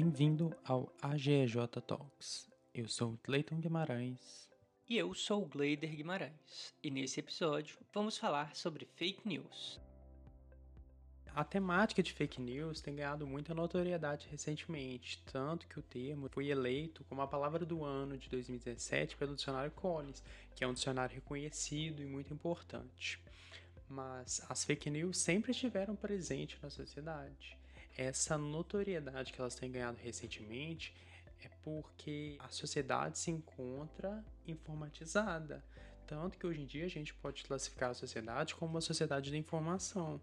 Bem-vindo ao AGEJ Talks. Eu sou Cleiton Guimarães. E eu sou o Gleider Guimarães. E nesse episódio vamos falar sobre fake news. A temática de fake news tem ganhado muita notoriedade recentemente, tanto que o termo foi eleito como a palavra do ano de 2017 pelo dicionário Collins, que é um dicionário reconhecido e muito importante. Mas as fake news sempre estiveram presentes na sociedade essa notoriedade que elas têm ganhado recentemente é porque a sociedade se encontra informatizada. Tanto que hoje em dia a gente pode classificar a sociedade como uma sociedade de informação.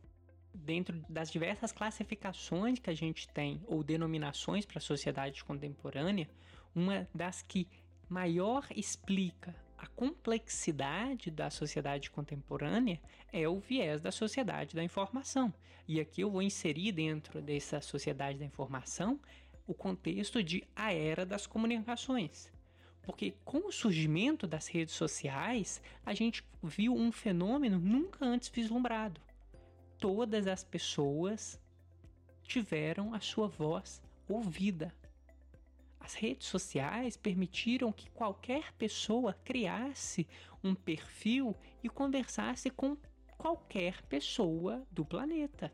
Dentro das diversas classificações que a gente tem, ou denominações para a sociedade contemporânea, uma das que maior explica a complexidade da sociedade contemporânea é o viés da sociedade da informação. E aqui eu vou inserir dentro dessa sociedade da informação o contexto de a era das comunicações. Porque com o surgimento das redes sociais, a gente viu um fenômeno nunca antes vislumbrado. Todas as pessoas tiveram a sua voz ouvida, as redes sociais permitiram que qualquer pessoa criasse um perfil e conversasse com qualquer pessoa do planeta.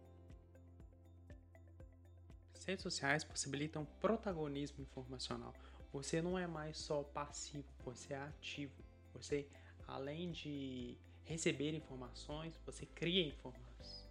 As redes sociais possibilitam protagonismo informacional. Você não é mais só passivo, você é ativo. Você, além de receber informações, você cria informações.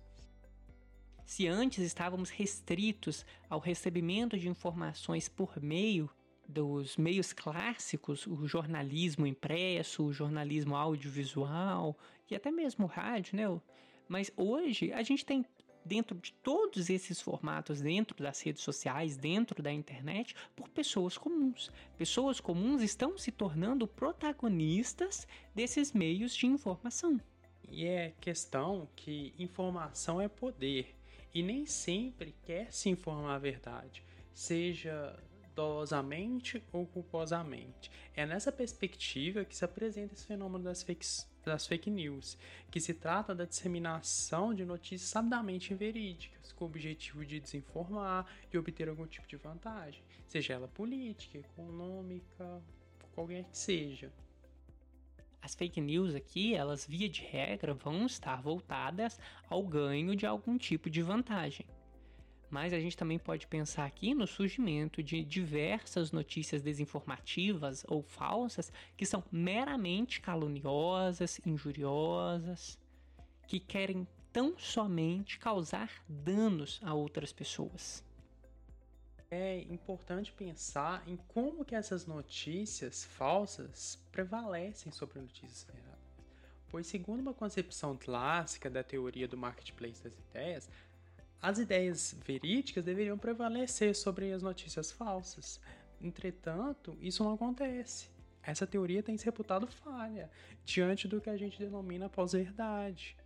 Se antes estávamos restritos ao recebimento de informações por meio dos meios clássicos, o jornalismo impresso, o jornalismo audiovisual e até mesmo o rádio, né? Mas hoje a gente tem dentro de todos esses formatos, dentro das redes sociais, dentro da internet, por pessoas comuns. Pessoas comuns estão se tornando protagonistas desses meios de informação. E é questão que informação é poder e nem sempre quer se informar a verdade, seja dolosamente ou culposamente. É nessa perspectiva que se apresenta esse fenômeno das fake, das fake news, que se trata da disseminação de notícias sabidamente inverídicas, com o objetivo de desinformar e obter algum tipo de vantagem, seja ela política, econômica, qualquer que seja. As fake news aqui, elas via de regra vão estar voltadas ao ganho de algum tipo de vantagem. Mas a gente também pode pensar aqui no surgimento de diversas notícias desinformativas ou falsas que são meramente caluniosas, injuriosas, que querem tão somente causar danos a outras pessoas é importante pensar em como que essas notícias falsas prevalecem sobre notícias verdadeiras. Pois segundo uma concepção clássica da teoria do marketplace das ideias, as ideias verídicas deveriam prevalecer sobre as notícias falsas. Entretanto, isso não acontece. Essa teoria tem se reputado falha diante do que a gente denomina pós-verdade.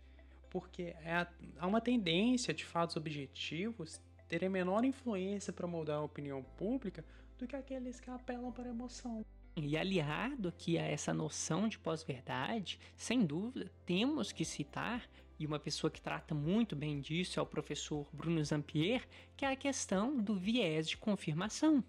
Porque é, há uma tendência de fatos objetivos terem menor influência para moldar a opinião pública do que aqueles que apelam para a emoção. E aliado aqui a essa noção de pós-verdade, sem dúvida, temos que citar, e uma pessoa que trata muito bem disso é o professor Bruno Zampier, que é a questão do viés de confirmação.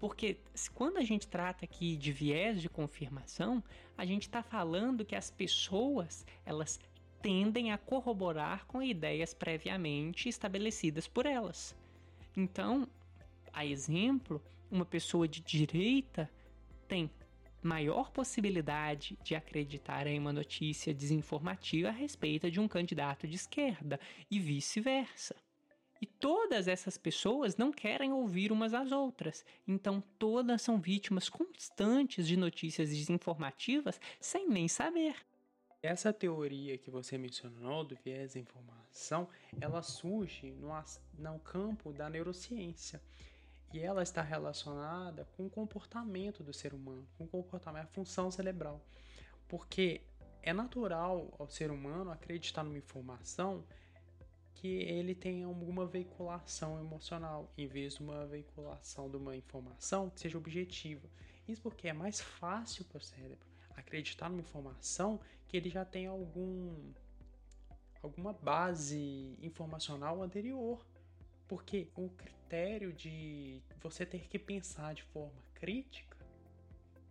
Porque quando a gente trata aqui de viés de confirmação, a gente está falando que as pessoas elas tendem a corroborar com ideias previamente estabelecidas por elas. Então, a exemplo, uma pessoa de direita tem maior possibilidade de acreditar em uma notícia desinformativa a respeito de um candidato de esquerda e vice-versa. E todas essas pessoas não querem ouvir umas às outras, então todas são vítimas constantes de notícias desinformativas sem nem saber. Essa teoria que você mencionou do viés da informação, ela surge no, no campo da neurociência. E ela está relacionada com o comportamento do ser humano, com o comportamento, a função cerebral. Porque é natural ao ser humano acreditar numa informação que ele tenha alguma veiculação emocional, em vez de uma veiculação de uma informação que seja objetiva. Isso porque é mais fácil para o cérebro acreditar numa informação que ele já tem algum alguma base informacional anterior. Porque o critério de você ter que pensar de forma crítica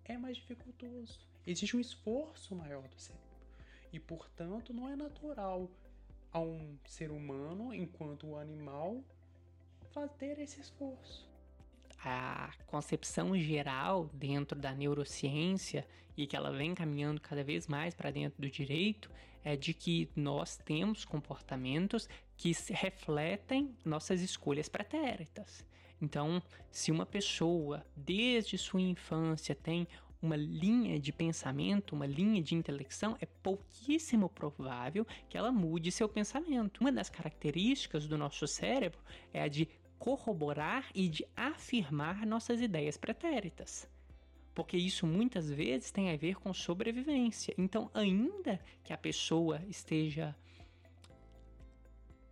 é mais dificultoso. Existe um esforço maior do cérebro. E, portanto, não é natural a um ser humano, enquanto animal, fazer esse esforço. A concepção geral dentro da neurociência e que ela vem caminhando cada vez mais para dentro do direito é de que nós temos comportamentos que refletem nossas escolhas pretéritas. Então, se uma pessoa desde sua infância tem uma linha de pensamento, uma linha de intelecção, é pouquíssimo provável que ela mude seu pensamento. Uma das características do nosso cérebro é a de corroborar e de afirmar nossas ideias pretéritas. Porque isso muitas vezes tem a ver com sobrevivência. Então, ainda que a pessoa esteja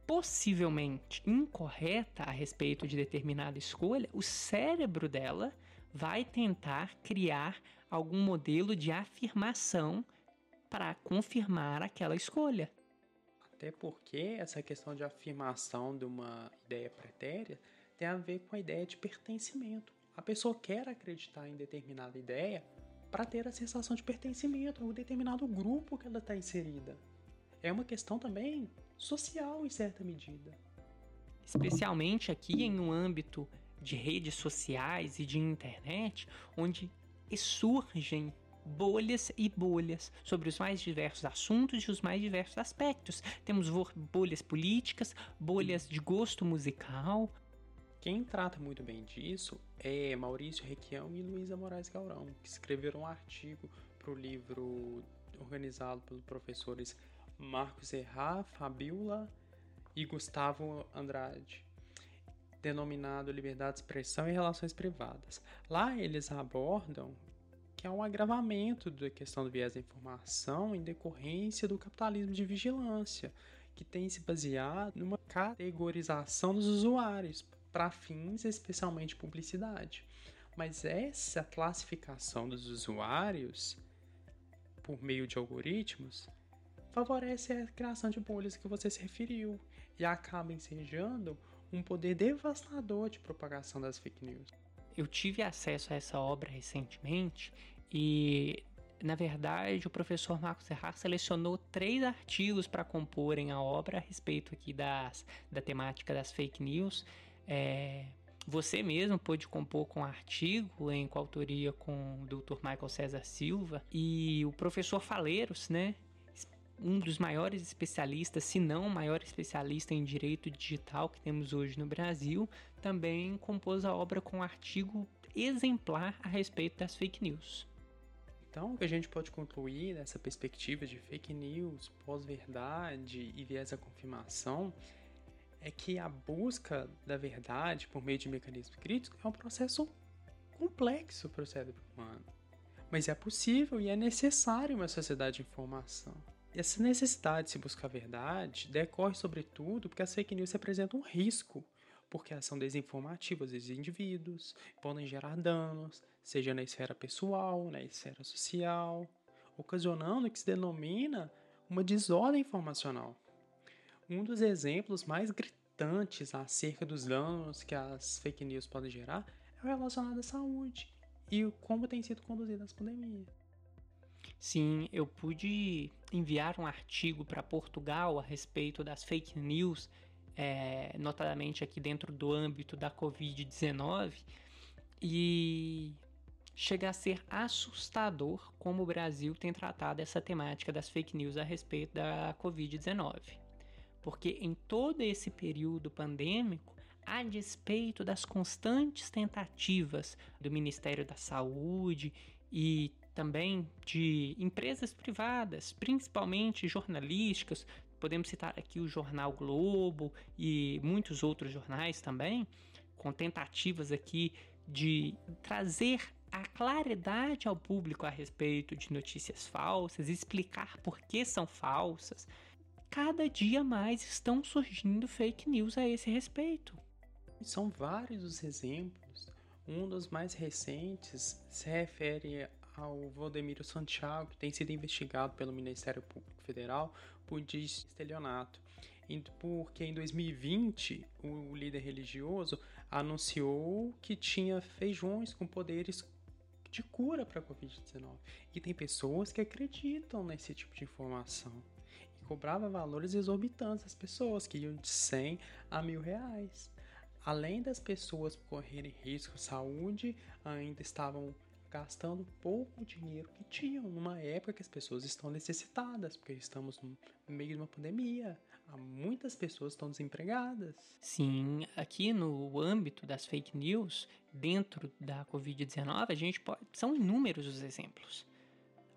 possivelmente incorreta a respeito de determinada escolha, o cérebro dela vai tentar criar algum modelo de afirmação para confirmar aquela escolha. Até porque essa questão de afirmação de uma ideia pretéria tem a ver com a ideia de pertencimento. A pessoa quer acreditar em determinada ideia para ter a sensação de pertencimento a um determinado grupo que ela está inserida. É uma questão também social em certa medida. Especialmente aqui em um âmbito de redes sociais e de internet, onde surgem bolhas e bolhas sobre os mais diversos assuntos e os mais diversos aspectos. Temos bolhas políticas, bolhas de gosto musical. Quem trata muito bem disso é Maurício Requião e Luísa Moraes Gaurão, que escreveram um artigo para o livro organizado pelos professores Marcos Erra, Fabiola e Gustavo Andrade denominado Liberdade de Expressão e Relações Privadas. Lá eles abordam que é um agravamento da questão do viés da informação em decorrência do capitalismo de vigilância, que tem se baseado numa categorização dos usuários para fins especialmente publicidade. Mas essa classificação dos usuários por meio de algoritmos favorece a criação de bolhas que você se referiu e acaba ensejando um poder devastador de propagação das fake news. Eu tive acesso a essa obra recentemente e, na verdade, o professor Marcos Serrar selecionou três artigos para comporem a obra a respeito aqui das, da temática das fake news. É, você mesmo pôde compor com um artigo em coautoria com o Dr. Michael César Silva e o professor Faleiros, né? Um dos maiores especialistas, se não o maior especialista em direito digital que temos hoje no Brasil, também compôs a obra com um artigo exemplar a respeito das fake news. Então, o que a gente pode concluir dessa perspectiva de fake news, pós-verdade e viés da confirmação é que a busca da verdade por meio de mecanismos críticos é um processo complexo para o cérebro humano. Mas é possível e é necessário uma sociedade de informação. Essa necessidade de se buscar a verdade decorre, sobretudo, porque as fake news representam um risco, porque elas são desinformativas dos indivíduos, podem gerar danos, seja na esfera pessoal, na esfera social, ocasionando o que se denomina uma desordem informacional. Um dos exemplos mais gritantes acerca dos danos que as fake news podem gerar é o relacionado à saúde e como tem sido conduzida as pandemias. Sim, eu pude enviar um artigo para Portugal a respeito das fake news, é, notadamente aqui dentro do âmbito da Covid-19, e chega a ser assustador como o Brasil tem tratado essa temática das fake news a respeito da Covid-19. Porque em todo esse período pandêmico, a despeito das constantes tentativas do Ministério da Saúde e também de empresas privadas, principalmente jornalísticas. Podemos citar aqui o jornal Globo e muitos outros jornais também, com tentativas aqui de trazer a claridade ao público a respeito de notícias falsas, explicar por que são falsas. Cada dia mais estão surgindo fake news a esse respeito. São vários os exemplos. Um dos mais recentes se refere ao Valdemiro Santiago, que tem sido investigado pelo Ministério Público Federal por estelionato. porque em 2020 o líder religioso anunciou que tinha feijões com poderes de cura para a Covid-19. E tem pessoas que acreditam nesse tipo de informação. E cobrava valores exorbitantes às pessoas, que iam de 100 a mil reais. Além das pessoas correrem risco de saúde, ainda estavam gastando pouco dinheiro que tinham numa época que as pessoas estão necessitadas, porque estamos no meio de uma pandemia. Há muitas pessoas estão desempregadas. Sim, aqui no âmbito das fake news, dentro da Covid-19, a gente pode. São inúmeros os exemplos.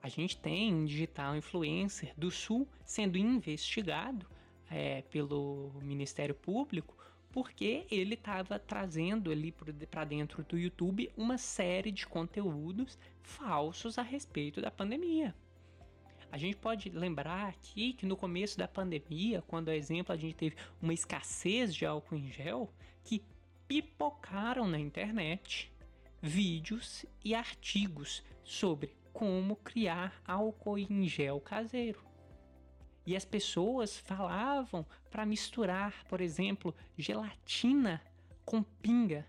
A gente tem digital influencer do Sul sendo investigado é, pelo Ministério Público porque ele estava trazendo ali para dentro do YouTube uma série de conteúdos falsos a respeito da pandemia. A gente pode lembrar aqui que no começo da pandemia, quando, por exemplo, a gente teve uma escassez de álcool em gel, que pipocaram na internet vídeos e artigos sobre como criar álcool em gel caseiro. E as pessoas falavam para misturar, por exemplo, gelatina com pinga.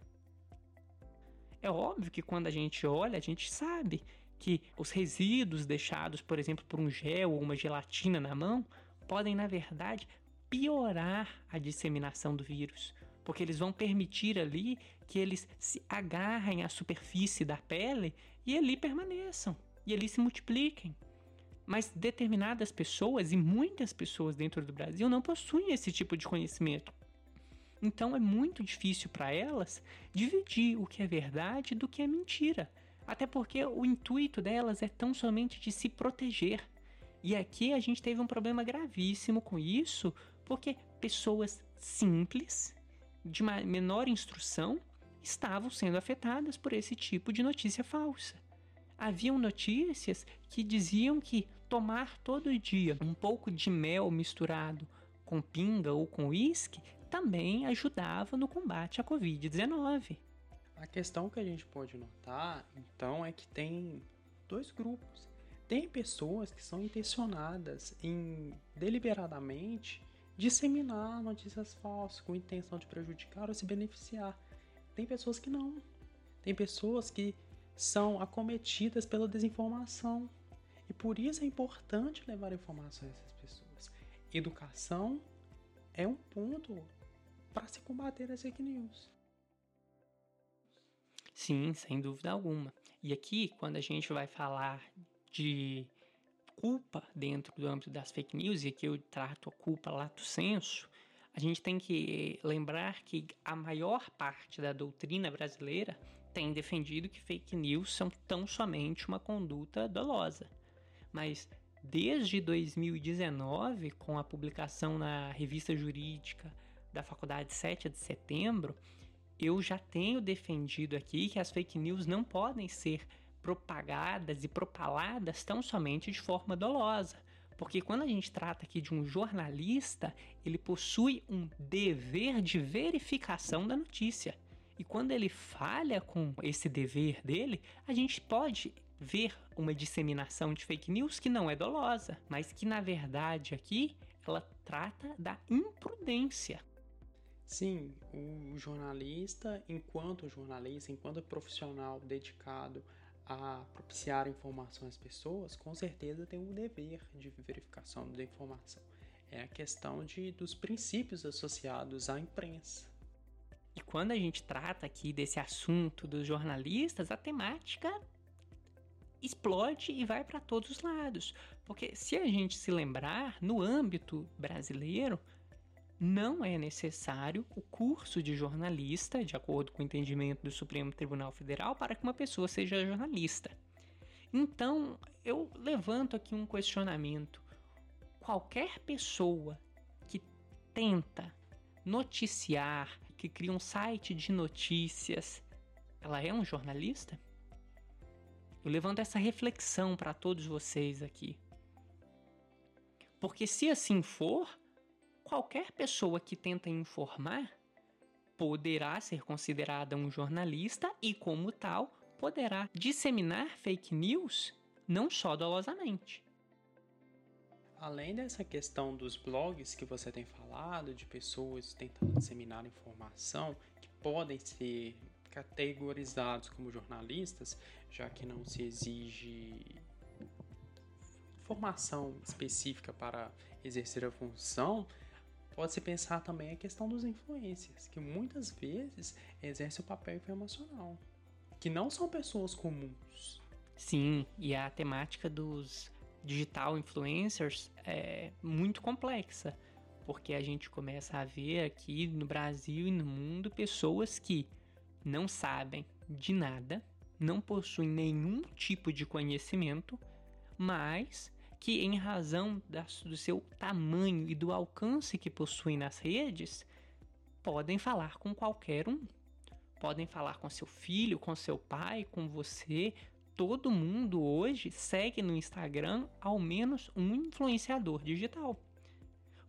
É óbvio que quando a gente olha, a gente sabe que os resíduos deixados, por exemplo, por um gel ou uma gelatina na mão, podem, na verdade, piorar a disseminação do vírus, porque eles vão permitir ali que eles se agarrem à superfície da pele e ali permaneçam e ali se multipliquem. Mas determinadas pessoas e muitas pessoas dentro do Brasil não possuem esse tipo de conhecimento. Então é muito difícil para elas dividir o que é verdade do que é mentira. Até porque o intuito delas é tão somente de se proteger. E aqui a gente teve um problema gravíssimo com isso, porque pessoas simples, de menor instrução, estavam sendo afetadas por esse tipo de notícia falsa haviam notícias que diziam que tomar todo dia um pouco de mel misturado com pinga ou com uísque também ajudava no combate à Covid-19. A questão que a gente pode notar, então, é que tem dois grupos. Tem pessoas que são intencionadas em deliberadamente disseminar notícias falsas com intenção de prejudicar ou se beneficiar. Tem pessoas que não. Tem pessoas que são acometidas pela desinformação. E por isso é importante levar informações a essas pessoas. Educação é um ponto para se combater as fake news. Sim, sem dúvida alguma. E aqui, quando a gente vai falar de culpa dentro do âmbito das fake news, e aqui eu trato a culpa lato senso, a gente tem que lembrar que a maior parte da doutrina brasileira tem defendido que fake news são tão somente uma conduta dolosa. Mas desde 2019, com a publicação na revista jurídica da Faculdade 7 de Setembro, eu já tenho defendido aqui que as fake news não podem ser propagadas e propaladas tão somente de forma dolosa. Porque quando a gente trata aqui de um jornalista, ele possui um dever de verificação da notícia. E quando ele falha com esse dever dele, a gente pode ver uma disseminação de fake news que não é dolosa, mas que na verdade aqui ela trata da imprudência. Sim, o jornalista, enquanto jornalista, enquanto profissional dedicado a propiciar informação às pessoas, com certeza tem um dever de verificação da informação. É a questão de, dos princípios associados à imprensa. E quando a gente trata aqui desse assunto dos jornalistas, a temática explode e vai para todos os lados. Porque se a gente se lembrar, no âmbito brasileiro, não é necessário o curso de jornalista, de acordo com o entendimento do Supremo Tribunal Federal, para que uma pessoa seja jornalista. Então, eu levanto aqui um questionamento. Qualquer pessoa que tenta noticiar, que cria um site de notícias, ela é um jornalista? Eu levanto essa reflexão para todos vocês aqui. Porque se assim for, qualquer pessoa que tenta informar poderá ser considerada um jornalista e, como tal, poderá disseminar fake news não só dolosamente. Além dessa questão dos blogs que você tem falado, de pessoas tentando disseminar informação, que podem ser categorizados como jornalistas, já que não se exige formação específica para exercer a função, pode-se pensar também a questão dos influencers, que muitas vezes exercem o papel informacional, que não são pessoas comuns. Sim, e a temática dos digital influencers é muito complexa, porque a gente começa a ver aqui no Brasil e no mundo pessoas que não sabem de nada, não possuem nenhum tipo de conhecimento, mas que, em razão do seu tamanho e do alcance que possuem nas redes, podem falar com qualquer um. Podem falar com seu filho, com seu pai, com você. Todo mundo hoje segue no Instagram ao menos um influenciador digital.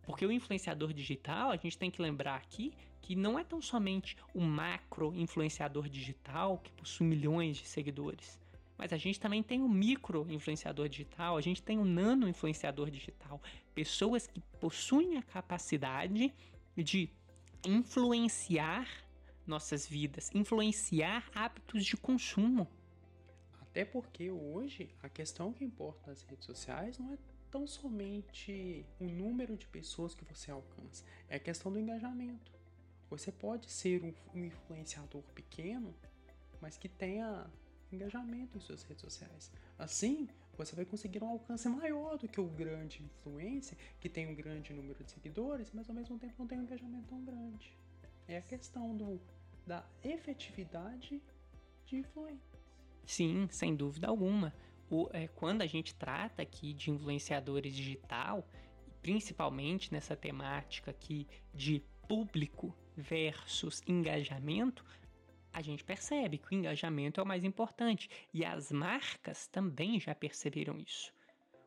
Porque o influenciador digital, a gente tem que lembrar aqui que não é tão somente o macro influenciador digital que possui milhões de seguidores. Mas a gente também tem o micro influenciador digital, a gente tem o nano influenciador digital, pessoas que possuem a capacidade de influenciar nossas vidas, influenciar hábitos de consumo. Até porque hoje a questão que importa nas redes sociais não é tão somente o número de pessoas que você alcança, é a questão do engajamento. Você pode ser um influenciador pequeno, mas que tenha engajamento em suas redes sociais. Assim, você vai conseguir um alcance maior do que o grande influencer, que tem um grande número de seguidores, mas ao mesmo tempo não tem um engajamento tão grande. É a questão do, da efetividade de influência. Sim, sem dúvida alguma. O, é, quando a gente trata aqui de influenciadores digital, principalmente nessa temática aqui de público versus engajamento, a gente percebe que o engajamento é o mais importante e as marcas também já perceberam isso.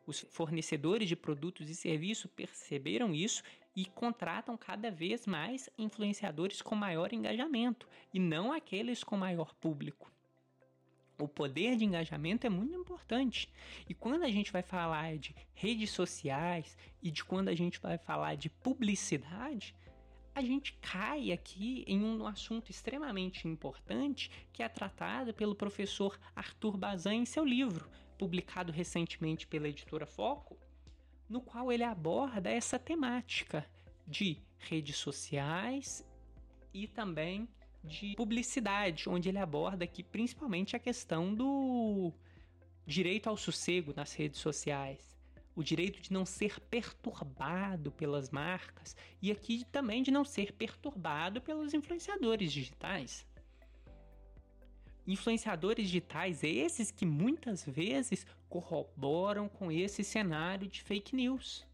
Os fornecedores de produtos e serviços perceberam isso e contratam cada vez mais influenciadores com maior engajamento e não aqueles com maior público. O poder de engajamento é muito importante. E quando a gente vai falar de redes sociais e de quando a gente vai falar de publicidade, a gente cai aqui em um assunto extremamente importante que é tratado pelo professor Arthur Bazin em seu livro, publicado recentemente pela editora Foco, no qual ele aborda essa temática de redes sociais e também de publicidade, onde ele aborda aqui principalmente a questão do direito ao sossego nas redes sociais o direito de não ser perturbado pelas marcas e aqui também de não ser perturbado pelos influenciadores digitais. Influenciadores digitais esses que muitas vezes corroboram com esse cenário de fake news.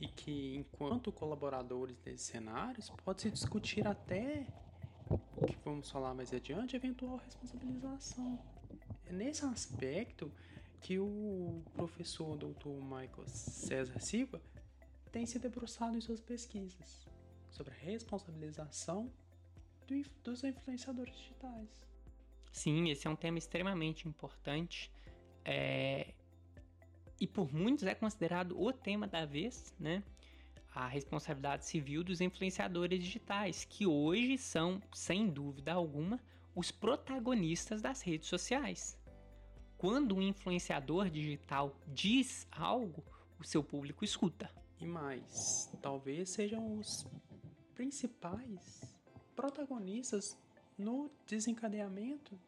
E que, enquanto colaboradores desses cenários, pode-se discutir até que vamos falar mais adiante, eventual responsabilização. É nesse aspecto que o professor Dr. Michael César Silva tem se debruçado em suas pesquisas sobre a responsabilização do, dos influenciadores digitais. Sim, esse é um tema extremamente importante é, e por muitos é considerado o tema da vez, né? A responsabilidade civil dos influenciadores digitais, que hoje são, sem dúvida alguma, os protagonistas das redes sociais quando um influenciador digital diz algo, o seu público escuta. E mais, talvez sejam os principais protagonistas no desencadeamento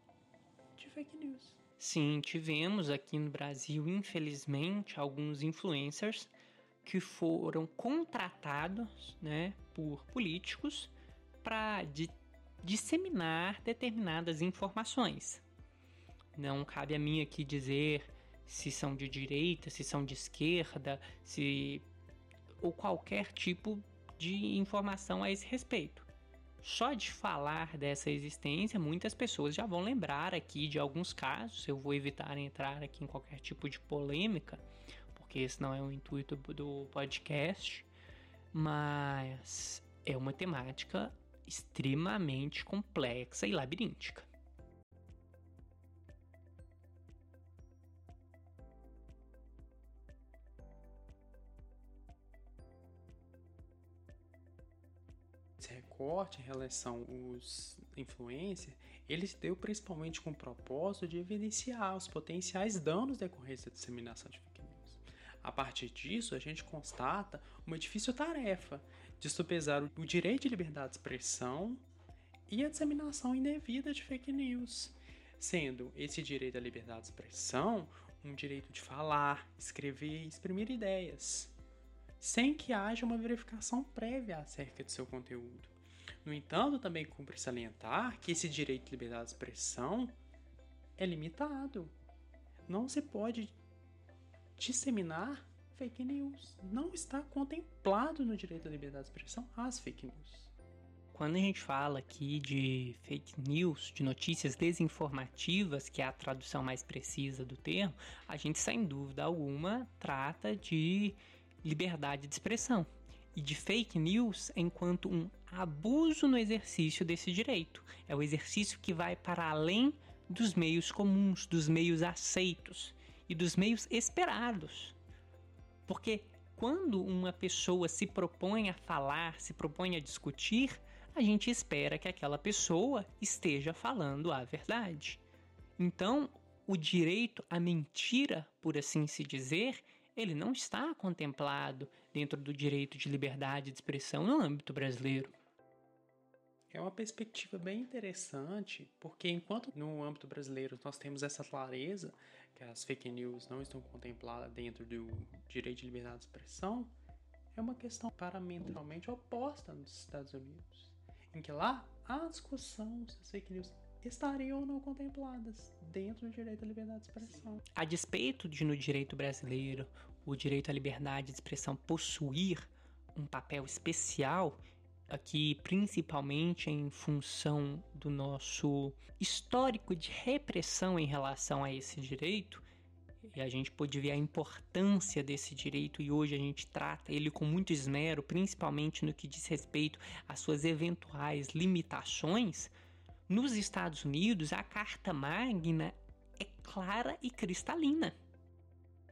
de fake news. Sim, tivemos aqui no Brasil, infelizmente, alguns influencers que foram contratados né, por políticos para disseminar determinadas informações. Não cabe a mim aqui dizer se são de direita, se são de esquerda, se ou qualquer tipo de informação a esse respeito. Só de falar dessa existência, muitas pessoas já vão lembrar aqui de alguns casos. Eu vou evitar entrar aqui em qualquer tipo de polêmica, porque esse não é o intuito do podcast, mas é uma temática extremamente complexa e labiríntica. esse recorte em relação aos influencers, ele se deu principalmente com o propósito de evidenciar os potenciais danos decorrentes da disseminação de a partir disso, a gente constata uma difícil tarefa de supesar o direito de liberdade de expressão e a disseminação indevida de fake news, sendo esse direito à liberdade de expressão um direito de falar, escrever e exprimir ideias, sem que haja uma verificação prévia acerca de seu conteúdo. No entanto, também cumpre salientar que esse direito de liberdade de expressão é limitado. Não se pode disseminar fake news. Não está contemplado no direito à liberdade de expressão as fake news. Quando a gente fala aqui de fake news, de notícias desinformativas, que é a tradução mais precisa do termo, a gente sem dúvida alguma trata de liberdade de expressão e de fake news enquanto um abuso no exercício desse direito. É o exercício que vai para além dos meios comuns, dos meios aceitos e dos meios esperados. Porque quando uma pessoa se propõe a falar, se propõe a discutir, a gente espera que aquela pessoa esteja falando a verdade. Então, o direito à mentira, por assim se dizer, ele não está contemplado dentro do direito de liberdade de expressão no âmbito brasileiro. É uma perspectiva bem interessante, porque enquanto no âmbito brasileiro nós temos essa clareza que as fake news não estão contempladas dentro do direito de liberdade de expressão, é uma questão paramentalmente oposta nos Estados Unidos em que lá a discussão se as fake news estariam ou não contempladas dentro do direito à liberdade de expressão. A despeito de no direito brasileiro o direito à liberdade de expressão possuir um papel especial aqui principalmente em função do nosso histórico de repressão em relação a esse direito, e a gente pôde ver a importância desse direito e hoje a gente trata ele com muito esmero, principalmente no que diz respeito às suas eventuais limitações. Nos Estados Unidos, a Carta Magna é clara e cristalina.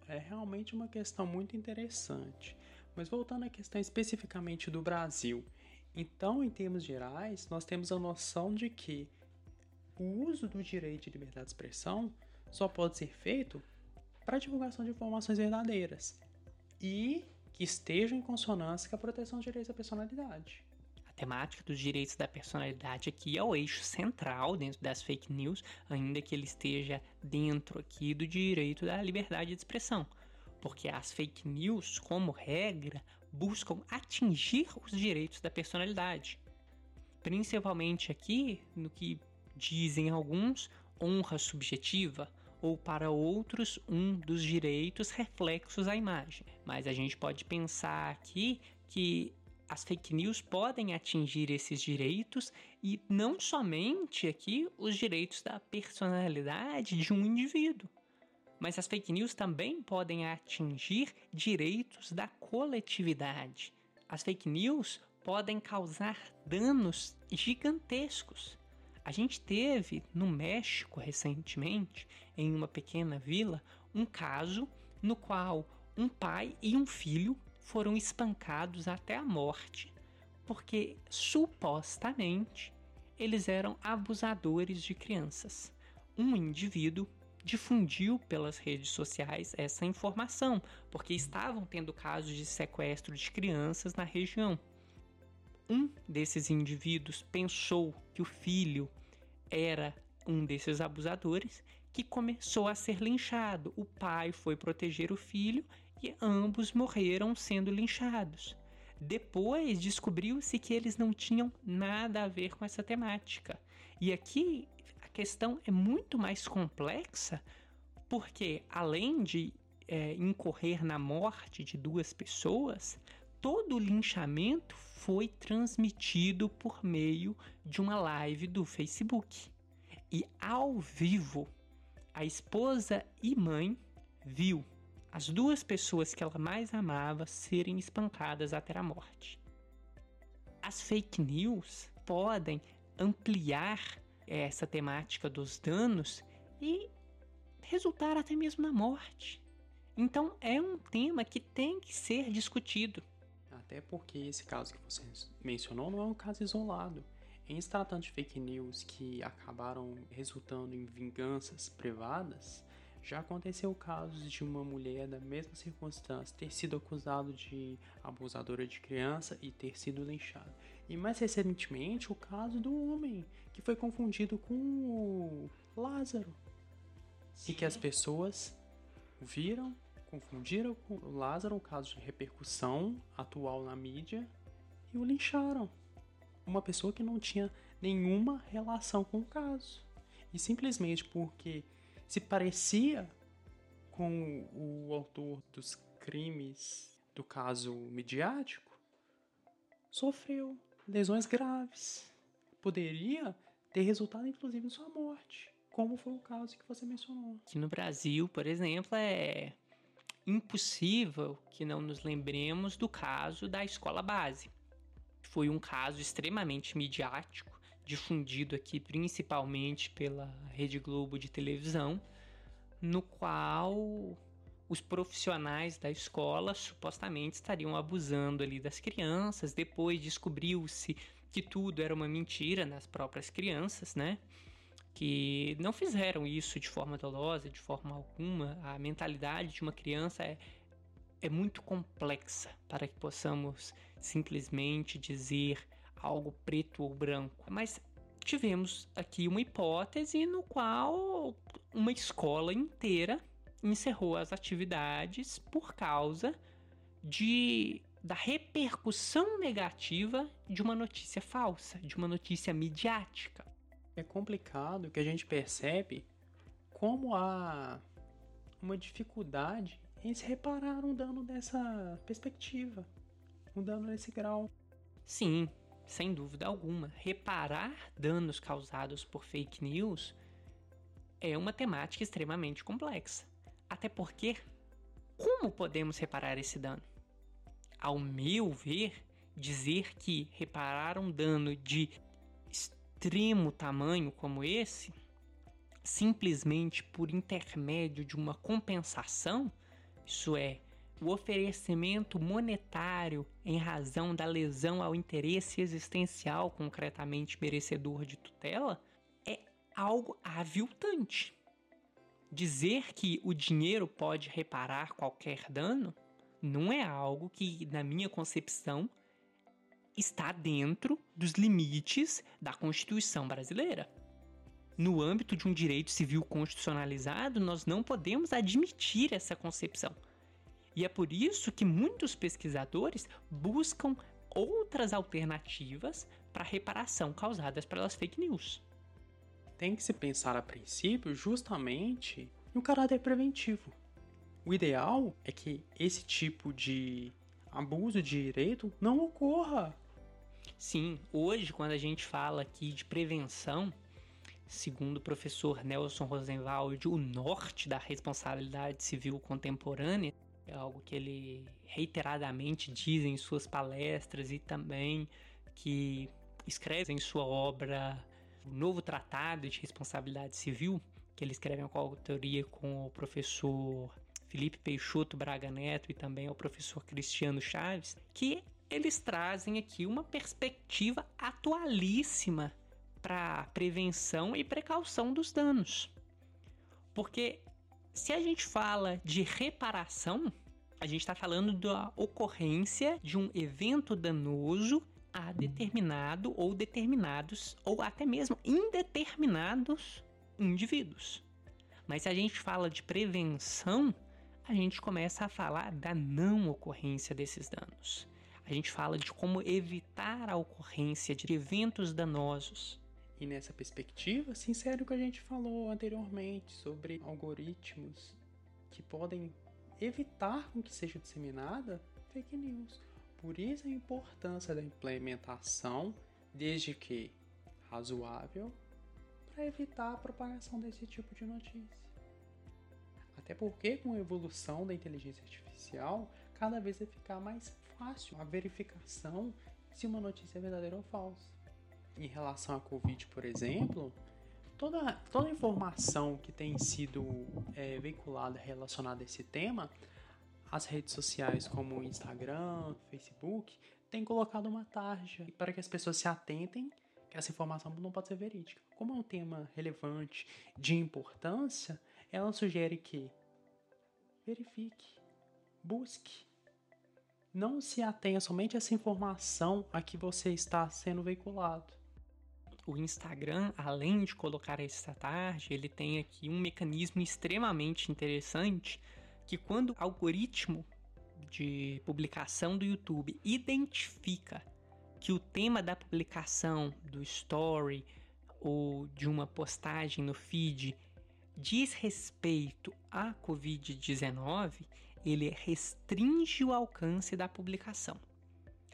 É realmente uma questão muito interessante. Mas voltando à questão especificamente do Brasil, então, em termos gerais, nós temos a noção de que o uso do direito de liberdade de expressão só pode ser feito para divulgação de informações verdadeiras e que estejam em consonância com a proteção dos direitos da personalidade. A temática dos direitos da personalidade aqui é o eixo central dentro das fake news, ainda que ele esteja dentro aqui do direito da liberdade de expressão, porque as fake news, como regra, buscam atingir os direitos da personalidade, principalmente aqui no que dizem alguns honra subjetiva, ou para outros um dos direitos reflexos à imagem. Mas a gente pode pensar aqui que as fake news podem atingir esses direitos e não somente aqui os direitos da personalidade de um indivíduo, mas as fake news também podem atingir direitos da coletividade. As fake news podem causar danos gigantescos a gente teve no México recentemente, em uma pequena vila, um caso no qual um pai e um filho foram espancados até a morte porque supostamente eles eram abusadores de crianças. Um indivíduo difundiu pelas redes sociais essa informação, porque estavam tendo casos de sequestro de crianças na região. Um desses indivíduos pensou que o filho era um desses abusadores que começou a ser linchado. O pai foi proteger o filho e ambos morreram sendo linchados. Depois descobriu-se que eles não tinham nada a ver com essa temática. E aqui questão é muito mais complexa, porque além de é, incorrer na morte de duas pessoas, todo o linchamento foi transmitido por meio de uma live do Facebook. E ao vivo, a esposa e mãe viu as duas pessoas que ela mais amava serem espancadas até a morte. As fake news podem ampliar essa temática dos danos e resultar até mesmo na morte. Então é um tema que tem que ser discutido Até porque esse caso que você mencionou não é um caso isolado. Em se tratando de fake news que acabaram resultando em vinganças privadas, já aconteceu casos de uma mulher da mesma circunstância ter sido acusada de abusadora de criança e ter sido linchada. E mais recentemente o caso do homem que foi confundido com o Lázaro. Sim. E que as pessoas viram, confundiram com o Lázaro, um caso de repercussão atual na mídia, e o lincharam. Uma pessoa que não tinha nenhuma relação com o caso. E simplesmente porque se parecia com o autor dos crimes do caso midiático, sofreu lesões graves. Poderia ter resultado, inclusive, em sua morte, como foi o caso que você mencionou. Aqui no Brasil, por exemplo, é impossível que não nos lembremos do caso da escola base. Foi um caso extremamente midiático, difundido aqui principalmente pela Rede Globo de televisão, no qual os profissionais da escola supostamente estariam abusando ali das crianças. Depois descobriu-se que tudo era uma mentira nas próprias crianças, né? Que não fizeram isso de forma dolosa, de forma alguma. A mentalidade de uma criança é, é muito complexa para que possamos simplesmente dizer algo preto ou branco. Mas tivemos aqui uma hipótese no qual uma escola inteira encerrou as atividades por causa de da repercussão negativa de uma notícia falsa, de uma notícia midiática. É complicado que a gente percebe como há uma dificuldade em se reparar um dano dessa perspectiva, um dano nesse grau. Sim, sem dúvida alguma. Reparar danos causados por fake news é uma temática extremamente complexa. Até porque, como podemos reparar esse dano? Ao meu ver, dizer que reparar um dano de extremo tamanho como esse, simplesmente por intermédio de uma compensação, isso é, o oferecimento monetário em razão da lesão ao interesse existencial concretamente merecedor de tutela é algo aviltante. Dizer que o dinheiro pode reparar qualquer dano não é algo que, na minha concepção, está dentro dos limites da Constituição brasileira. No âmbito de um direito civil constitucionalizado, nós não podemos admitir essa concepção. E é por isso que muitos pesquisadores buscam outras alternativas para reparação causadas pelas fake news. Tem que se pensar a princípio justamente no caráter preventivo. O ideal é que esse tipo de abuso de direito não ocorra. Sim, hoje quando a gente fala aqui de prevenção, segundo o professor Nelson Rosenwald, o norte da responsabilidade civil contemporânea é algo que ele reiteradamente diz em suas palestras e também que escreve em sua obra novo tratado de responsabilidade civil, que ele escreve com autoria com o professor Felipe Peixoto Braga Neto e também o professor Cristiano Chaves, que eles trazem aqui uma perspectiva atualíssima para prevenção e precaução dos danos. Porque se a gente fala de reparação, a gente está falando da ocorrência de um evento danoso a determinado ou determinados, ou até mesmo indeterminados indivíduos. Mas se a gente fala de prevenção, a gente começa a falar da não ocorrência desses danos. A gente fala de como evitar a ocorrência de eventos danosos. E nessa perspectiva, se insere o que a gente falou anteriormente sobre algoritmos que podem evitar com que seja disseminada fake news. Por isso a importância da implementação, desde que razoável, para evitar a propagação desse tipo de notícia. Até porque com a evolução da inteligência artificial, cada vez vai ficar mais fácil a verificação se uma notícia é verdadeira ou falsa em relação à Covid, por exemplo, toda, toda informação que tem sido é, veiculada relacionada a esse tema, as redes sociais como Instagram, Facebook, têm colocado uma tarja para que as pessoas se atentem que essa informação não pode ser verídica. Como é um tema relevante, de importância, ela sugere que verifique, busque. Não se atenha somente a essa informação a que você está sendo veiculado. O Instagram, além de colocar essa tarde, ele tem aqui um mecanismo extremamente interessante que quando o algoritmo de publicação do YouTube identifica que o tema da publicação do story ou de uma postagem no feed diz respeito à Covid-19, ele restringe o alcance da publicação.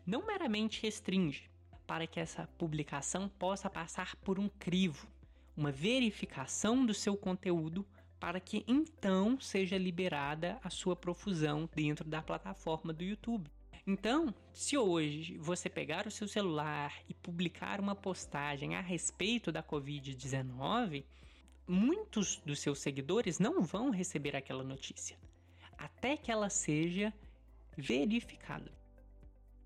Não meramente restringe, para que essa publicação possa passar por um crivo, uma verificação do seu conteúdo para que então seja liberada a sua profusão dentro da plataforma do YouTube. Então, se hoje você pegar o seu celular e publicar uma postagem a respeito da Covid-19, muitos dos seus seguidores não vão receber aquela notícia até que ela seja verificada.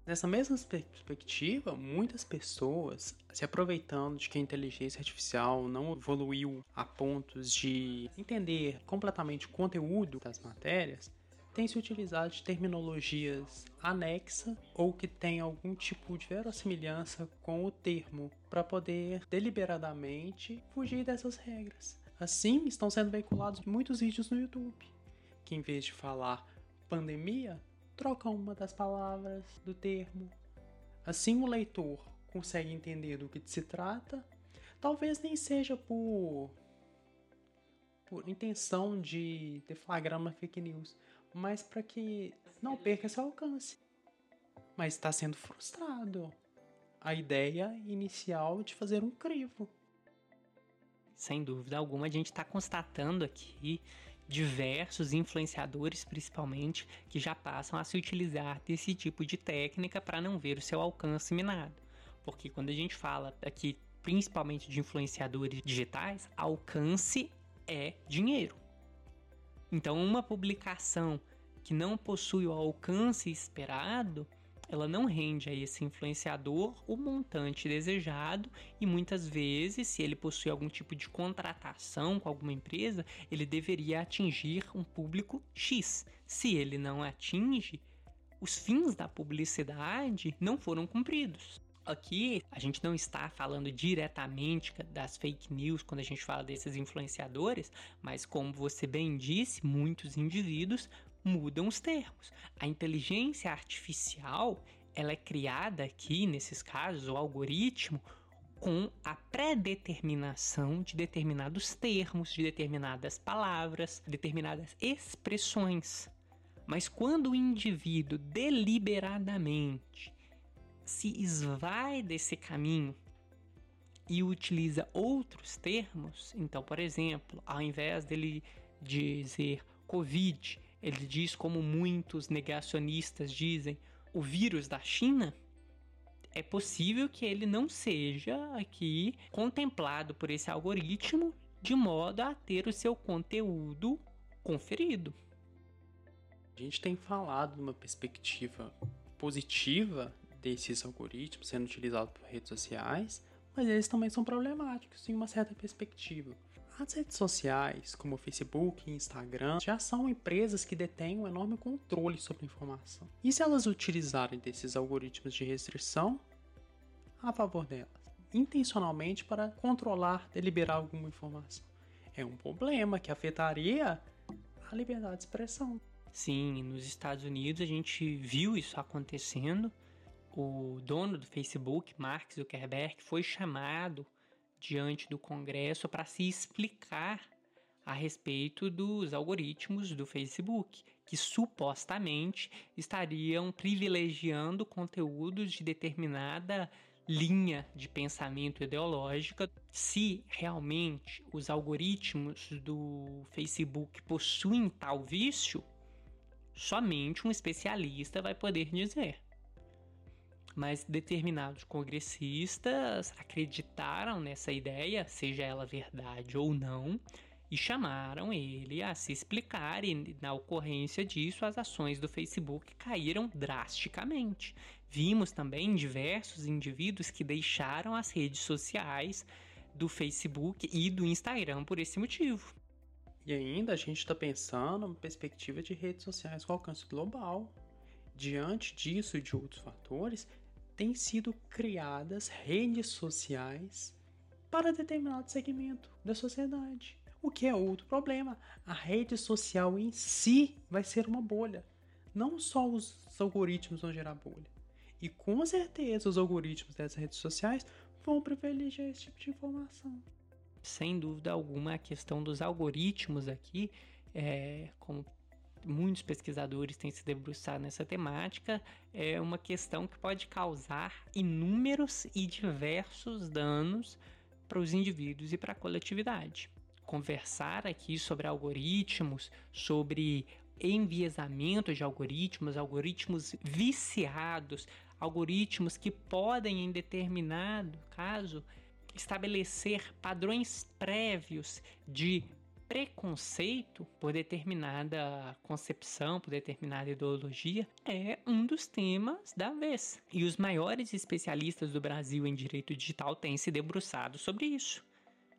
Nessa mesma perspectiva, muitas pessoas, se aproveitando de que a inteligência artificial não evoluiu a pontos de entender completamente o conteúdo das matérias, tem se utilizado de terminologias anexa ou que tem algum tipo de verossimilhança com o termo para poder deliberadamente fugir dessas regras. Assim, estão sendo veiculados muitos vídeos no YouTube que em vez de falar pandemia, troca uma das palavras do termo. Assim o leitor consegue entender do que se trata, talvez nem seja por por intenção de deflagrar uma fake news, mas para que não perca seu alcance. Mas está sendo frustrado a ideia inicial de fazer um crivo. Sem dúvida alguma, a gente está constatando aqui diversos influenciadores, principalmente, que já passam a se utilizar desse tipo de técnica para não ver o seu alcance minado. Porque quando a gente fala aqui principalmente de influenciadores digitais, alcance é dinheiro. Então, uma publicação que não possui o alcance esperado, ela não rende a esse influenciador o montante desejado e muitas vezes, se ele possui algum tipo de contratação com alguma empresa, ele deveria atingir um público X. Se ele não atinge, os fins da publicidade não foram cumpridos. Aqui a gente não está falando diretamente das fake news quando a gente fala desses influenciadores, mas como você bem disse, muitos indivíduos mudam os termos. A inteligência artificial, ela é criada aqui, nesses casos, o algoritmo, com a pré-determinação de determinados termos, de determinadas palavras, determinadas expressões. Mas quando o indivíduo deliberadamente se esvai desse caminho e utiliza outros termos, então, por exemplo, ao invés dele dizer Covid, ele diz, como muitos negacionistas dizem, o vírus da China. É possível que ele não seja aqui contemplado por esse algoritmo de modo a ter o seu conteúdo conferido. A gente tem falado numa perspectiva positiva desses algoritmos sendo utilizados por redes sociais, mas eles também são problemáticos em uma certa perspectiva. As redes sociais, como o Facebook e Instagram, já são empresas que detêm um enorme controle sobre a informação. E se elas utilizarem desses algoritmos de restrição a favor delas, intencionalmente para controlar, deliberar alguma informação? É um problema que afetaria a liberdade de expressão. Sim, nos Estados Unidos a gente viu isso acontecendo. O dono do Facebook, Mark Zuckerberg, foi chamado diante do Congresso para se explicar a respeito dos algoritmos do Facebook, que supostamente estariam privilegiando conteúdos de determinada linha de pensamento ideológica. Se realmente os algoritmos do Facebook possuem tal vício, somente um especialista vai poder dizer mas determinados congressistas acreditaram nessa ideia, seja ela verdade ou não, e chamaram ele a se explicar e na ocorrência disso as ações do Facebook caíram drasticamente. Vimos também diversos indivíduos que deixaram as redes sociais do Facebook e do Instagram por esse motivo. E ainda a gente está pensando em perspectiva de redes sociais com alcance global. Diante disso e de outros fatores, têm sido criadas redes sociais para determinado segmento da sociedade. O que é outro problema. A rede social em si vai ser uma bolha. Não só os algoritmos vão gerar bolha. E com certeza os algoritmos dessas redes sociais vão privilegiar esse tipo de informação. Sem dúvida alguma, a questão dos algoritmos aqui, é, como muitos pesquisadores têm se debruçado nessa temática, é uma questão que pode causar inúmeros e diversos danos para os indivíduos e para a coletividade. Conversar aqui sobre algoritmos, sobre enviesamento de algoritmos, algoritmos viciados, algoritmos que podem, em determinado caso, estabelecer padrões prévios de preconceito por determinada concepção, por determinada ideologia, é um dos temas da vez. E os maiores especialistas do Brasil em direito digital têm se debruçado sobre isso.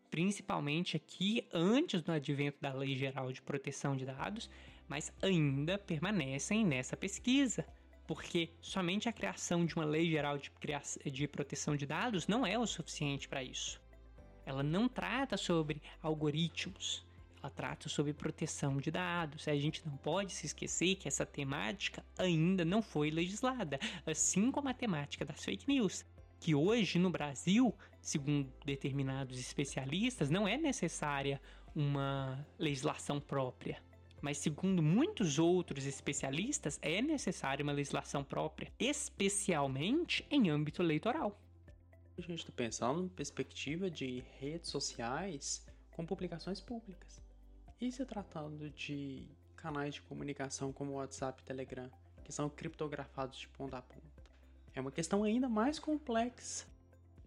Principalmente aqui antes do advento da Lei Geral de Proteção de Dados, mas ainda permanecem nessa pesquisa porque somente a criação de uma lei geral de, de proteção de dados não é o suficiente para isso. Ela não trata sobre algoritmos, ela trata sobre proteção de dados. A gente não pode se esquecer que essa temática ainda não foi legislada, assim como a temática das fake news, que hoje no Brasil, segundo determinados especialistas, não é necessária uma legislação própria. Mas, segundo muitos outros especialistas, é necessária uma legislação própria, especialmente em âmbito eleitoral. A gente está pensando em perspectiva de redes sociais com publicações públicas. E se tratando de canais de comunicação como WhatsApp e Telegram, que são criptografados de ponta a ponta? É uma questão ainda mais complexa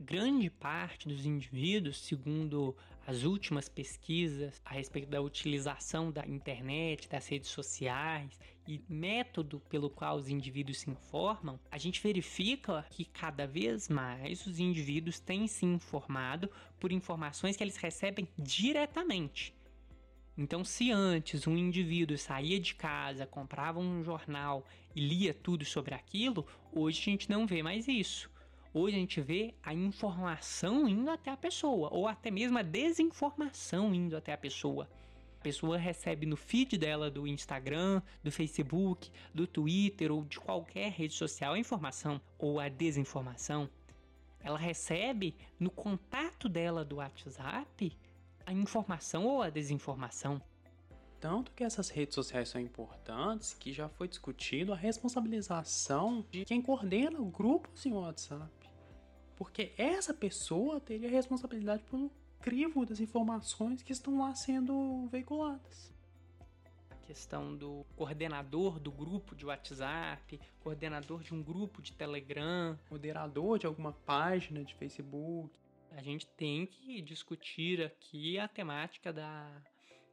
grande parte dos indivíduos, segundo as últimas pesquisas a respeito da utilização da internet, das redes sociais e método pelo qual os indivíduos se informam, a gente verifica que cada vez mais os indivíduos têm se informado por informações que eles recebem diretamente. Então, se antes um indivíduo saía de casa, comprava um jornal e lia tudo sobre aquilo, hoje a gente não vê mais isso. Hoje a gente vê a informação indo até a pessoa, ou até mesmo a desinformação indo até a pessoa. A pessoa recebe no feed dela do Instagram, do Facebook, do Twitter ou de qualquer rede social a informação ou a desinformação. Ela recebe no contato dela do WhatsApp a informação ou a desinformação. Tanto que essas redes sociais são importantes que já foi discutido a responsabilização de quem coordena grupos em WhatsApp. Porque essa pessoa teria responsabilidade pelo crivo das informações que estão lá sendo veiculadas. A questão do coordenador do grupo de WhatsApp, coordenador de um grupo de Telegram, moderador de alguma página de Facebook. A gente tem que discutir aqui a temática da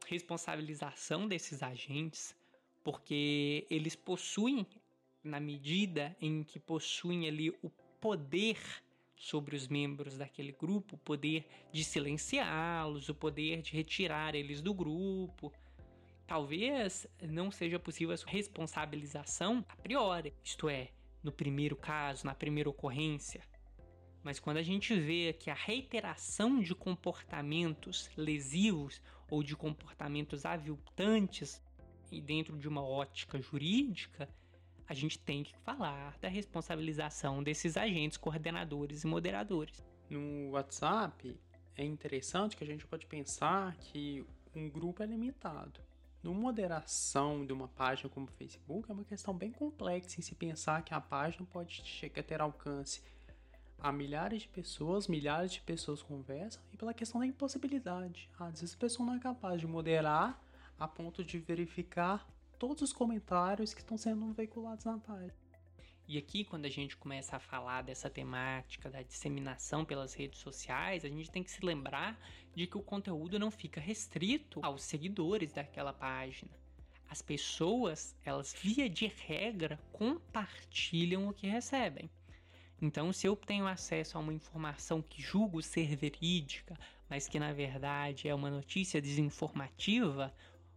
responsabilização desses agentes, porque eles possuem, na medida em que possuem ali o poder sobre os membros daquele grupo, o poder de silenciá-los, o poder de retirar eles do grupo. Talvez não seja possível a responsabilização a priori, isto é, no primeiro caso, na primeira ocorrência. Mas quando a gente vê que a reiteração de comportamentos lesivos ou de comportamentos aviltantes dentro de uma ótica jurídica, a gente tem que falar da responsabilização desses agentes coordenadores e moderadores. No WhatsApp, é interessante que a gente pode pensar que um grupo é limitado. No moderação de uma página como o Facebook é uma questão bem complexa em se pensar que a página pode chegar a ter alcance a milhares de pessoas, milhares de pessoas conversam e pela questão da impossibilidade. Às vezes a pessoa não é capaz de moderar a ponto de verificar todos os comentários que estão sendo veiculados na página. E aqui, quando a gente começa a falar dessa temática da disseminação pelas redes sociais, a gente tem que se lembrar de que o conteúdo não fica restrito aos seguidores daquela página. As pessoas, elas via de regra, compartilham o que recebem. Então, se eu tenho acesso a uma informação que julgo ser verídica, mas que na verdade é uma notícia desinformativa,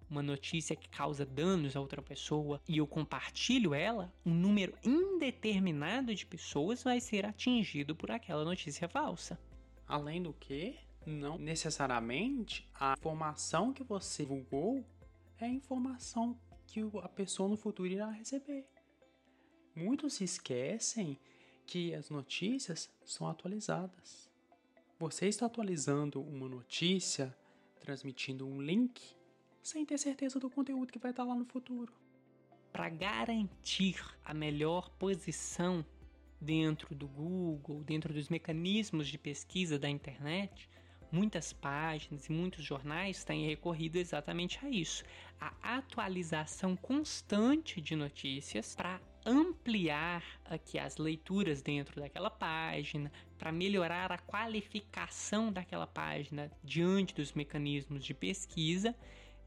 uma notícia que causa danos a outra pessoa e eu compartilho ela, um número indeterminado de pessoas vai ser atingido por aquela notícia falsa. Além do que, não necessariamente a informação que você divulgou é a informação que a pessoa no futuro irá receber. Muitos se esquecem que as notícias são atualizadas. Você está atualizando uma notícia, transmitindo um link sem ter certeza do conteúdo que vai estar lá no futuro. Para garantir a melhor posição dentro do Google, dentro dos mecanismos de pesquisa da internet, muitas páginas e muitos jornais têm recorrido exatamente a isso, a atualização constante de notícias para ampliar aqui as leituras dentro daquela página, para melhorar a qualificação daquela página diante dos mecanismos de pesquisa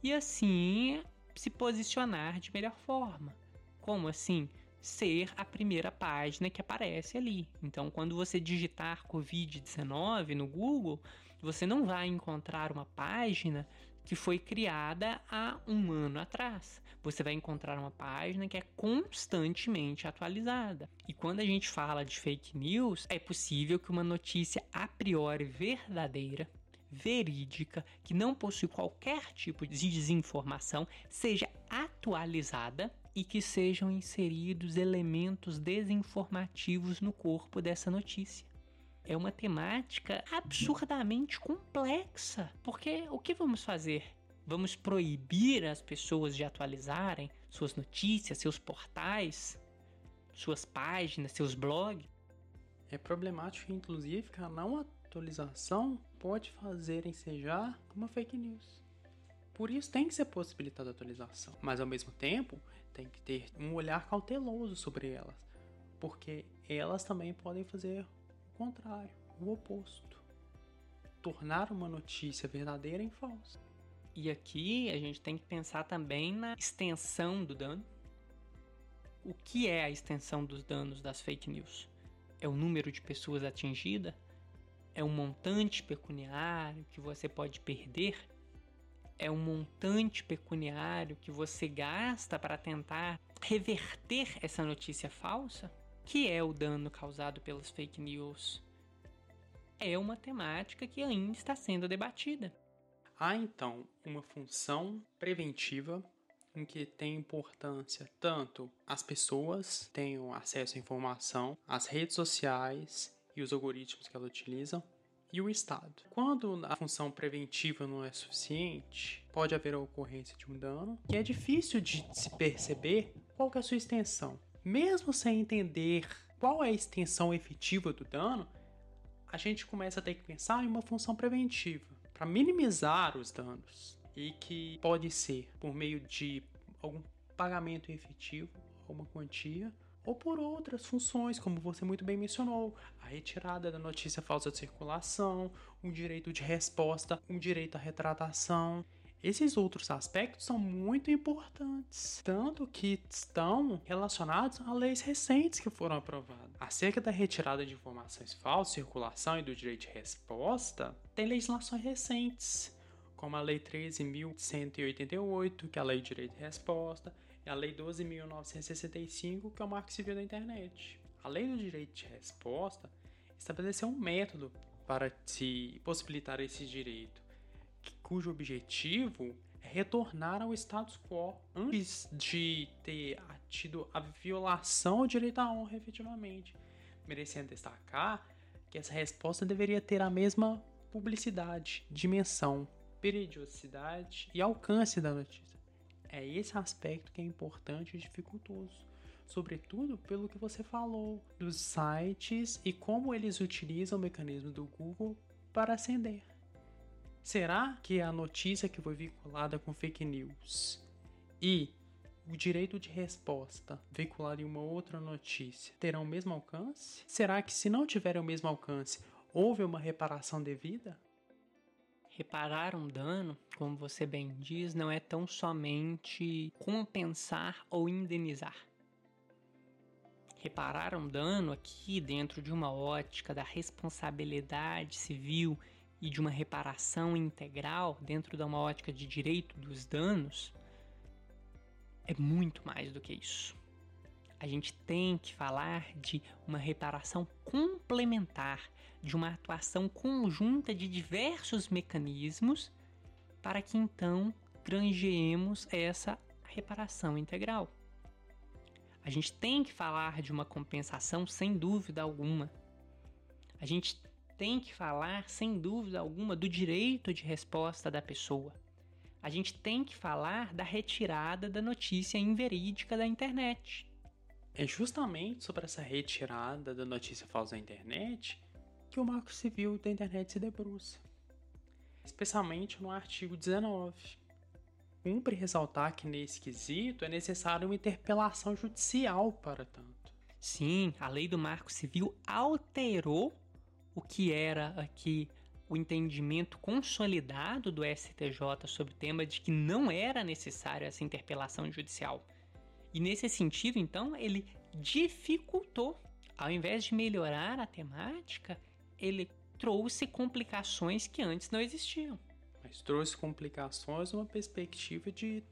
e assim se posicionar de melhor forma. Como assim? Ser a primeira página que aparece ali. Então, quando você digitar Covid-19 no Google, você não vai encontrar uma página que foi criada há um ano atrás. Você vai encontrar uma página que é constantemente atualizada. E quando a gente fala de fake news, é possível que uma notícia a priori verdadeira verídica, que não possui qualquer tipo de desinformação, seja atualizada e que sejam inseridos elementos desinformativos no corpo dessa notícia. É uma temática absurdamente complexa, porque o que vamos fazer? Vamos proibir as pessoas de atualizarem suas notícias, seus portais, suas páginas, seus blogs? É problemático, inclusive, que a não atualização pode fazer ensejar uma fake news. Por isso tem que ser possibilitada a atualização, mas ao mesmo tempo tem que ter um olhar cauteloso sobre elas, porque elas também podem fazer contrário, o oposto, tornar uma notícia verdadeira em falsa. E aqui a gente tem que pensar também na extensão do dano. O que é a extensão dos danos das fake news? É o número de pessoas atingidas? é um montante pecuniário que você pode perder, é um montante pecuniário que você gasta para tentar reverter essa notícia falsa, que é o dano causado pelas fake news. É uma temática que ainda está sendo debatida. Há então uma função preventiva em que tem importância tanto as pessoas tenham acesso à informação, as redes sociais e os algoritmos que ela utiliza, e o Estado. Quando a função preventiva não é suficiente, pode haver a ocorrência de um dano que é difícil de se perceber qual é a sua extensão. Mesmo sem entender qual é a extensão efetiva do dano, a gente começa a ter que pensar em uma função preventiva para minimizar os danos e que pode ser por meio de algum pagamento efetivo, alguma quantia, ou por outras funções, como você muito bem mencionou, a retirada da notícia falsa de circulação, um direito de resposta, um direito à retratação. Esses outros aspectos são muito importantes, tanto que estão relacionados a leis recentes que foram aprovadas. Acerca da retirada de informações falsas, circulação e do direito de resposta, tem legislações recentes, como a Lei 13.188, que é a Lei de Direito de Resposta, é a Lei 12.965, que é o Marco Civil da Internet. A Lei do Direito de Resposta estabeleceu um método para se possibilitar esse direito, cujo objetivo é retornar ao status quo antes de ter tido a violação ao direito à honra efetivamente. Merecendo destacar que essa resposta deveria ter a mesma publicidade, dimensão, periodicidade e alcance da notícia. É esse aspecto que é importante e dificultoso. Sobretudo pelo que você falou dos sites e como eles utilizam o mecanismo do Google para acender. Será que a notícia que foi vinculada com fake news e o direito de resposta veiculado em uma outra notícia terá o mesmo alcance? Será que, se não tiver o mesmo alcance, houve uma reparação devida? Reparar um dano, como você bem diz, não é tão somente compensar ou indenizar. Reparar um dano aqui dentro de uma ótica da responsabilidade civil e de uma reparação integral dentro de uma ótica de direito dos danos é muito mais do que isso. A gente tem que falar de uma reparação complementar de uma atuação conjunta de diversos mecanismos para que então granjeemos essa reparação integral. A gente tem que falar de uma compensação sem dúvida alguma. A gente tem que falar sem dúvida alguma do direito de resposta da pessoa. A gente tem que falar da retirada da notícia inverídica da internet. É justamente sobre essa retirada da notícia falsa da internet que o Marco Civil da Internet se debruça, especialmente no artigo 19. Cumpre ressaltar que nesse quesito é necessária uma interpelação judicial para tanto. Sim, a lei do Marco Civil alterou o que era aqui o entendimento consolidado do STJ sobre o tema de que não era necessária essa interpelação judicial. E nesse sentido, então, ele dificultou. Ao invés de melhorar a temática, ele trouxe complicações que antes não existiam. Mas trouxe complicações numa perspectiva de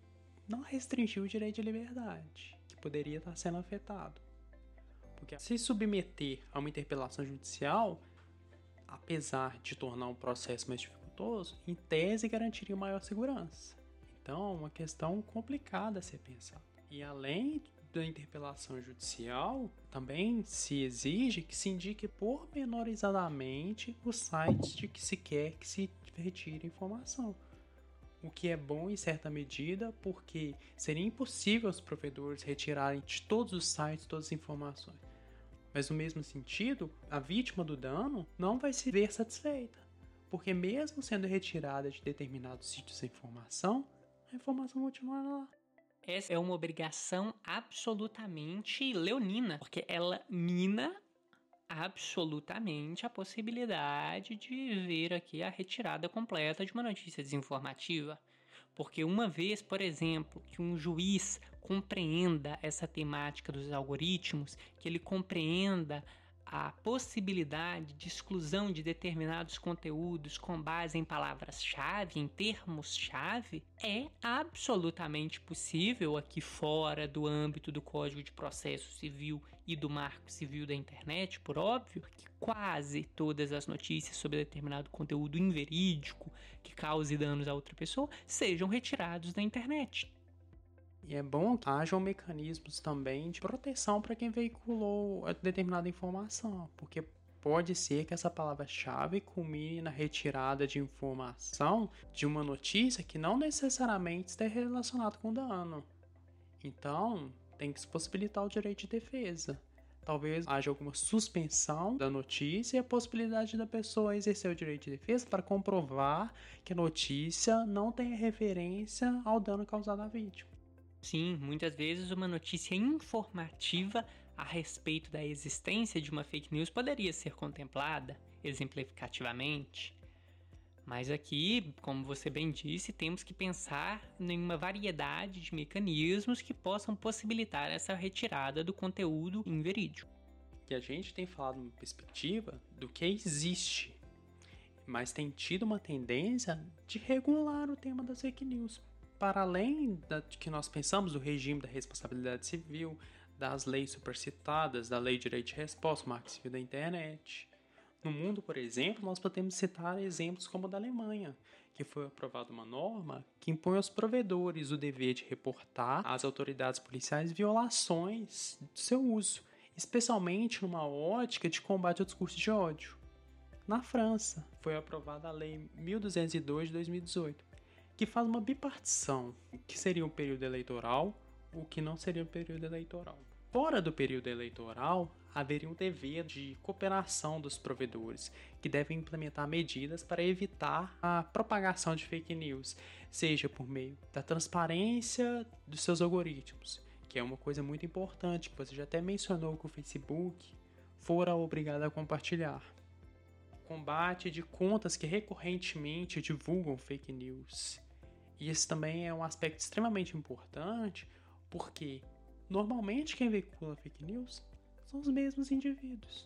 não restringir o direito de liberdade, que poderia estar sendo afetado. Porque se submeter a uma interpelação judicial, apesar de tornar um processo mais dificultoso, em tese garantiria maior segurança. Então, é uma questão complicada a ser pensada. E além da interpelação judicial, também se exige que se indique pormenorizadamente os sites de que se quer que se retire informação. O que é bom em certa medida, porque seria impossível os provedores retirarem de todos os sites todas as informações. Mas no mesmo sentido, a vítima do dano não vai se ver satisfeita, porque mesmo sendo retirada de determinados sítios a informação, a informação continuará lá. Essa é uma obrigação absolutamente leonina, porque ela mina absolutamente a possibilidade de ver aqui a retirada completa de uma notícia desinformativa. Porque uma vez, por exemplo, que um juiz compreenda essa temática dos algoritmos, que ele compreenda a possibilidade de exclusão de determinados conteúdos com base em palavras-chave, em termos-chave, é absolutamente possível aqui fora do âmbito do Código de Processo Civil e do Marco Civil da Internet, por óbvio, que quase todas as notícias sobre determinado conteúdo inverídico que cause danos a outra pessoa sejam retirados da internet. E é bom que hajam mecanismos também de proteção para quem veiculou determinada informação, porque pode ser que essa palavra-chave culmine na retirada de informação de uma notícia que não necessariamente está relacionada com dano. Então, tem que se possibilitar o direito de defesa. Talvez haja alguma suspensão da notícia e a possibilidade da pessoa exercer o direito de defesa para comprovar que a notícia não tem referência ao dano causado à vítima. Sim, muitas vezes uma notícia informativa a respeito da existência de uma fake news poderia ser contemplada exemplificativamente. Mas aqui, como você bem disse, temos que pensar em uma variedade de mecanismos que possam possibilitar essa retirada do conteúdo inverídico. Que a gente tem falado uma perspectiva do que existe, mas tem tido uma tendência de regular o tema das fake news para além da, que nós pensamos do regime da responsabilidade civil, das leis supercitadas, da lei de direito de resposta, marco civil da internet. No mundo, por exemplo, nós podemos citar exemplos como o da Alemanha, que foi aprovada uma norma que impõe aos provedores o dever de reportar às autoridades policiais violações do seu uso, especialmente numa ótica de combate ao discurso de ódio. Na França, foi aprovada a Lei 1202 de 2018, que faz uma bipartição, que seria um período eleitoral, o que não seria um período eleitoral. Fora do período eleitoral, haveria um dever de cooperação dos provedores, que devem implementar medidas para evitar a propagação de fake news, seja por meio da transparência dos seus algoritmos, que é uma coisa muito importante, que você já até mencionou que o Facebook fora obrigado a compartilhar. Combate de contas que recorrentemente divulgam fake news. E esse também é um aspecto extremamente importante, porque normalmente quem veicula fake news são os mesmos indivíduos.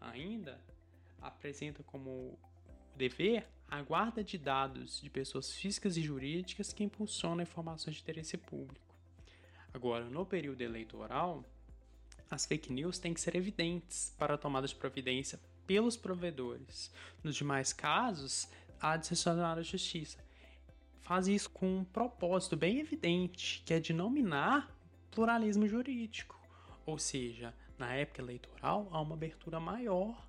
Ainda apresenta como dever a guarda de dados de pessoas físicas e jurídicas que impulsionam informações de interesse público. Agora, no período eleitoral, as fake news têm que ser evidentes para a tomada de providência pelos provedores. Nos demais casos, há de sancionar a justiça. Faz isso com um propósito bem evidente, que é de nominar pluralismo jurídico. Ou seja, na época eleitoral há uma abertura maior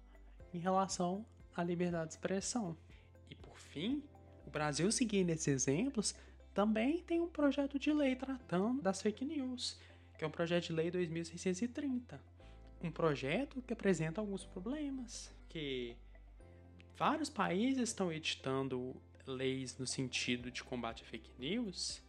em relação à liberdade de expressão. E por fim, o Brasil, seguindo esses exemplos, também tem um projeto de lei tratando das fake news, que é o projeto de lei 2630. Um projeto que apresenta alguns problemas, que vários países estão editando leis no sentido de combate a fake news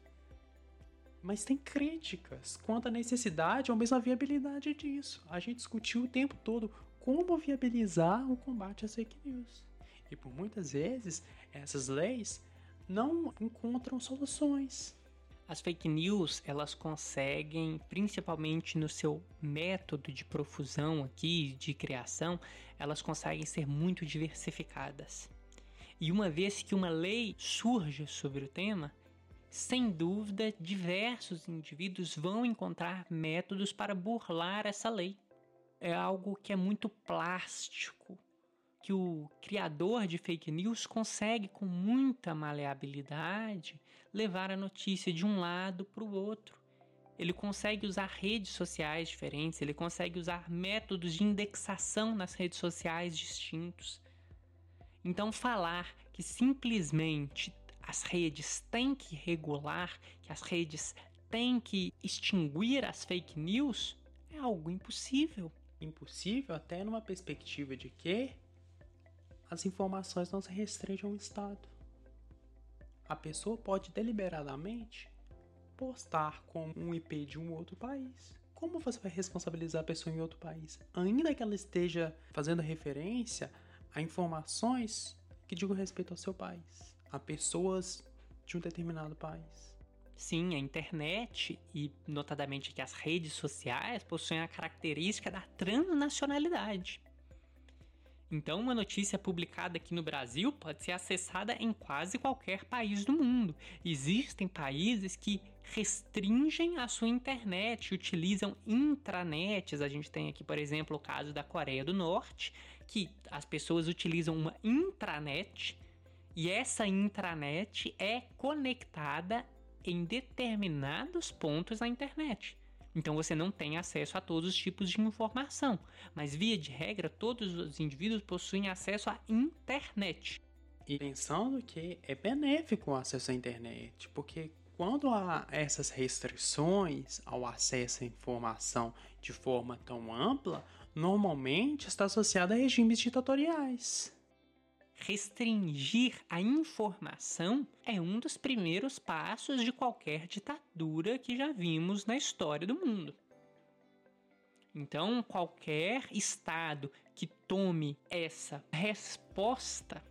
mas tem críticas quanto à necessidade ou mesmo à viabilidade disso. A gente discutiu o tempo todo como viabilizar o combate às fake news. E por muitas vezes, essas leis não encontram soluções. As fake news, elas conseguem, principalmente no seu método de profusão aqui, de criação, elas conseguem ser muito diversificadas. E uma vez que uma lei surge sobre o tema, sem dúvida, diversos indivíduos vão encontrar métodos para burlar essa lei. É algo que é muito plástico, que o criador de fake news consegue, com muita maleabilidade, levar a notícia de um lado para o outro. Ele consegue usar redes sociais diferentes, ele consegue usar métodos de indexação nas redes sociais distintos. Então, falar que simplesmente as redes têm que regular, que as redes têm que extinguir as fake news, é algo impossível. Impossível até numa perspectiva de que as informações não se restringem ao Estado. A pessoa pode deliberadamente postar com um IP de um outro país. Como você vai responsabilizar a pessoa em outro país? Ainda que ela esteja fazendo referência a informações que digam respeito ao seu país a pessoas de um determinado país. Sim, a internet e notadamente aqui as redes sociais possuem a característica da transnacionalidade. Então, uma notícia publicada aqui no Brasil pode ser acessada em quase qualquer país do mundo. Existem países que restringem a sua internet, utilizam intranets. A gente tem aqui, por exemplo, o caso da Coreia do Norte, que as pessoas utilizam uma intranet e essa intranet é conectada em determinados pontos na internet. Então você não tem acesso a todos os tipos de informação, mas via de regra todos os indivíduos possuem acesso à internet. E pensando que é benéfico o acesso à internet, porque quando há essas restrições ao acesso à informação de forma tão ampla, normalmente está associada a regimes ditatoriais restringir a informação é um dos primeiros passos de qualquer ditadura que já vimos na história do mundo. Então, qualquer Estado que tome essa resposta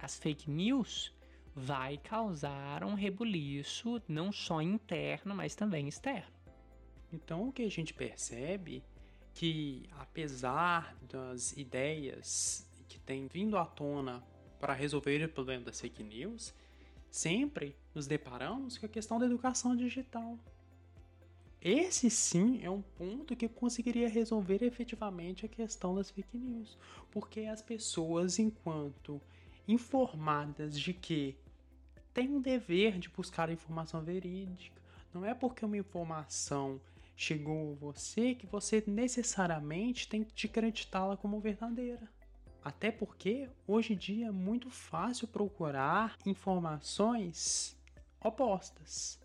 às fake news vai causar um rebuliço não só interno, mas também externo. Então, o que a gente percebe que, apesar das ideias que tem vindo à tona para resolver o problema das fake news, sempre nos deparamos com a questão da educação digital. Esse sim é um ponto que conseguiria resolver efetivamente a questão das fake news, porque as pessoas, enquanto informadas de que têm um dever de buscar informação verídica, não é porque uma informação chegou a você que você necessariamente tem que acreditá-la como verdadeira. Até porque hoje em dia é muito fácil procurar informações opostas,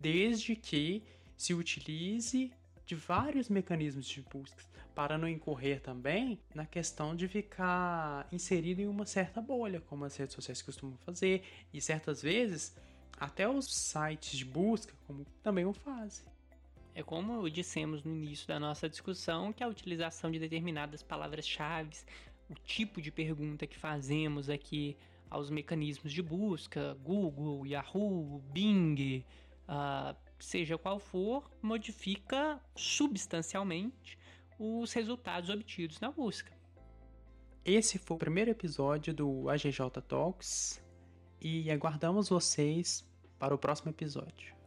desde que se utilize de vários mecanismos de busca, para não incorrer também na questão de ficar inserido em uma certa bolha, como as redes sociais costumam fazer, e certas vezes até os sites de busca como também o fazem. É como dissemos no início da nossa discussão, que a utilização de determinadas palavras-chave, o tipo de pergunta que fazemos aqui aos mecanismos de busca, Google, Yahoo, Bing, uh, seja qual for, modifica substancialmente os resultados obtidos na busca. Esse foi o primeiro episódio do AGJ Talks e aguardamos vocês para o próximo episódio.